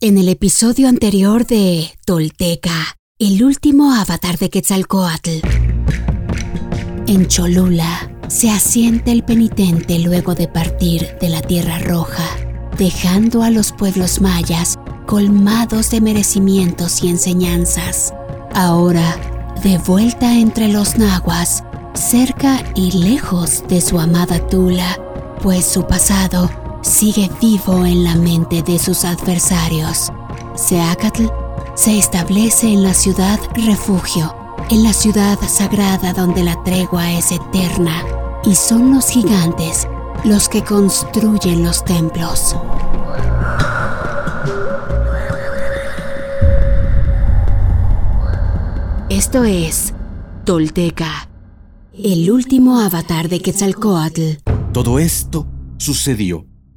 En el episodio anterior de Tolteca, el último avatar de Quetzalcoatl. En Cholula se asienta el penitente luego de partir de la Tierra Roja, dejando a los pueblos mayas colmados de merecimientos y enseñanzas. Ahora, de vuelta entre los nahuas, cerca y lejos de su amada Tula, pues su pasado sigue vivo en la mente de sus adversarios. Seacatl se establece en la ciudad refugio, en la ciudad sagrada donde la tregua es eterna, y son los gigantes los que construyen los templos. Esto es Tolteca, el último avatar de Quetzalcoatl. Todo esto sucedió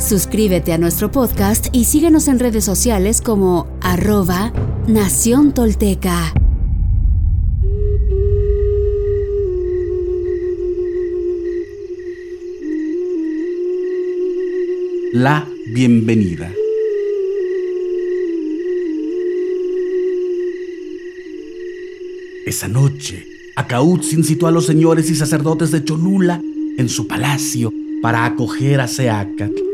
Suscríbete a nuestro podcast y síguenos en redes sociales como arroba Nación Tolteca. La bienvenida. Esa noche, Acautzin citó a los señores y sacerdotes de Cholula en su palacio para acoger a Seacat.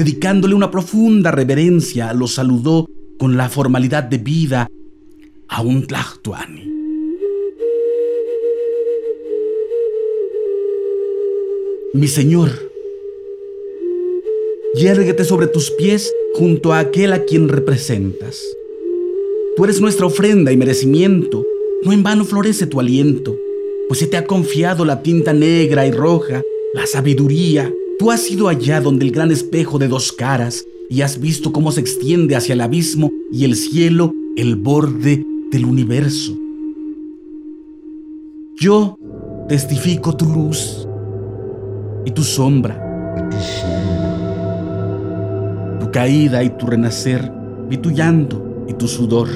Dedicándole una profunda reverencia, lo saludó con la formalidad de vida a un Tlahtuani. Mi señor, yérguete sobre tus pies junto a aquel a quien representas. Tú eres nuestra ofrenda y merecimiento, no en vano florece tu aliento, pues se te ha confiado la tinta negra y roja, la sabiduría. Tú has ido allá donde el gran espejo de dos caras y has visto cómo se extiende hacia el abismo y el cielo el borde del universo. Yo testifico tu luz y tu sombra, tu caída y tu renacer, vi tu llanto y tu sudor,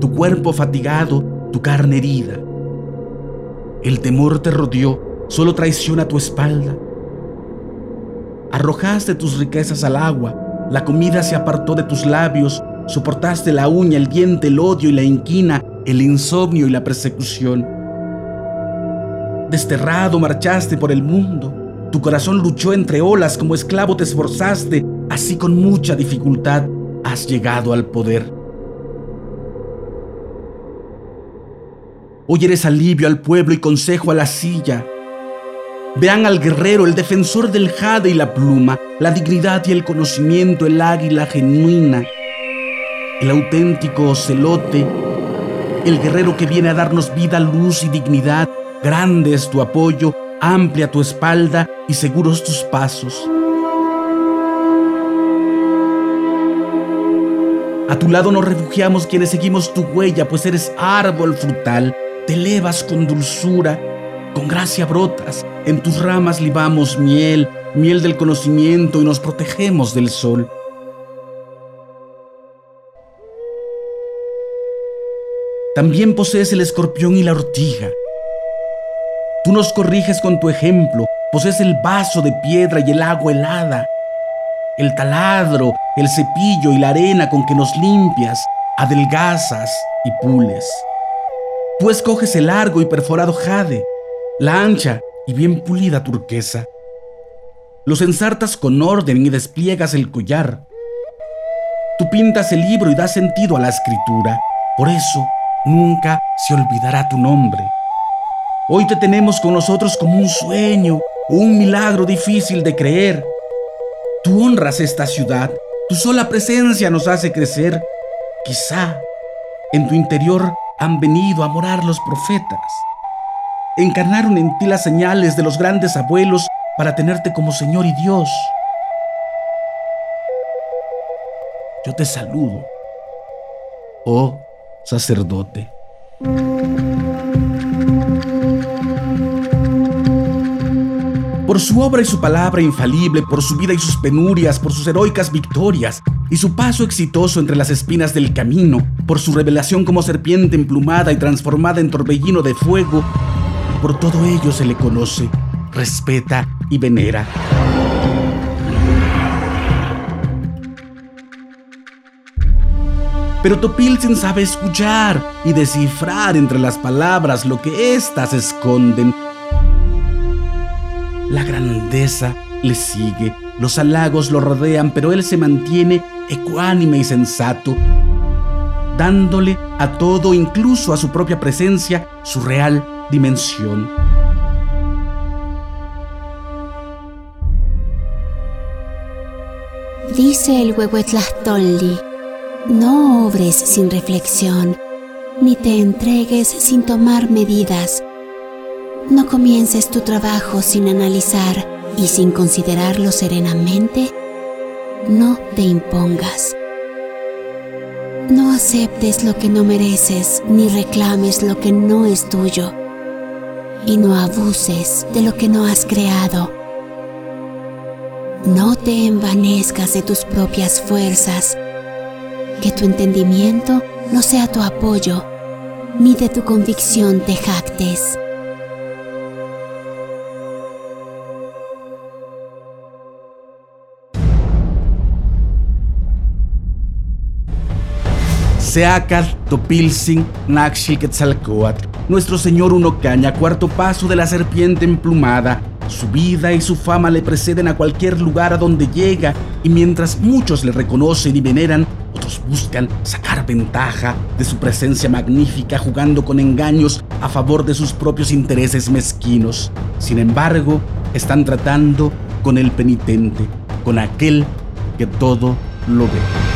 tu cuerpo fatigado, tu carne herida. El temor te rodeó, solo traiciona tu espalda. Arrojaste tus riquezas al agua, la comida se apartó de tus labios, soportaste la uña, el diente, el odio y la inquina, el insomnio y la persecución. Desterrado marchaste por el mundo, tu corazón luchó entre olas, como esclavo te esforzaste, así con mucha dificultad has llegado al poder. Hoy eres alivio al pueblo y consejo a la silla. Vean al guerrero, el defensor del jade y la pluma, la dignidad y el conocimiento, el águila genuina, el auténtico ocelote, el guerrero que viene a darnos vida, luz y dignidad. Grande es tu apoyo, amplia tu espalda y seguros tus pasos. A tu lado nos refugiamos quienes seguimos tu huella, pues eres árbol frutal, te elevas con dulzura, con gracia brotas, en tus ramas libamos miel, miel del conocimiento y nos protegemos del sol. También posees el escorpión y la ortiga. Tú nos corriges con tu ejemplo, posees el vaso de piedra y el agua helada, el taladro, el cepillo y la arena con que nos limpias, adelgazas y pules. Tú escoges el largo y perforado jade, la ancha y bien pulida turquesa. Los ensartas con orden y despliegas el collar. Tú pintas el libro y das sentido a la escritura. Por eso nunca se olvidará tu nombre. Hoy te tenemos con nosotros como un sueño un milagro difícil de creer. Tú honras esta ciudad, tu sola presencia nos hace crecer. Quizá en tu interior han venido a morar los profetas. Encarnaron en ti las señales de los grandes abuelos para tenerte como Señor y Dios. Yo te saludo, oh sacerdote. Por su obra y su palabra infalible, por su vida y sus penurias, por sus heroicas victorias y su paso exitoso entre las espinas del camino, por su revelación como serpiente emplumada y transformada en torbellino de fuego, por todo ello se le conoce, respeta y venera. Pero Topilzin sabe escuchar y descifrar entre las palabras lo que éstas esconden. La grandeza le sigue, los halagos lo rodean, pero él se mantiene ecuánime y sensato, dándole a todo, incluso a su propia presencia, su real dimensión. Dice el Huehuetlastolli, no obres sin reflexión, ni te entregues sin tomar medidas. No comiences tu trabajo sin analizar y sin considerarlo serenamente. No te impongas. No aceptes lo que no mereces ni reclames lo que no es tuyo. Y no abuses de lo que no has creado. No te envanezcas de tus propias fuerzas que tu entendimiento no sea tu apoyo, ni de tu convicción te jactes. Seacat Topilsin Naxil Quetzalcoatl, nuestro señor Unocaña, cuarto paso de la serpiente emplumada, su vida y su fama le preceden a cualquier lugar a donde llega, y mientras muchos le reconocen y veneran, otros buscan sacar ventaja de su presencia magnífica jugando con engaños a favor de sus propios intereses mezquinos. Sin embargo, están tratando con el penitente, con aquel que todo lo ve.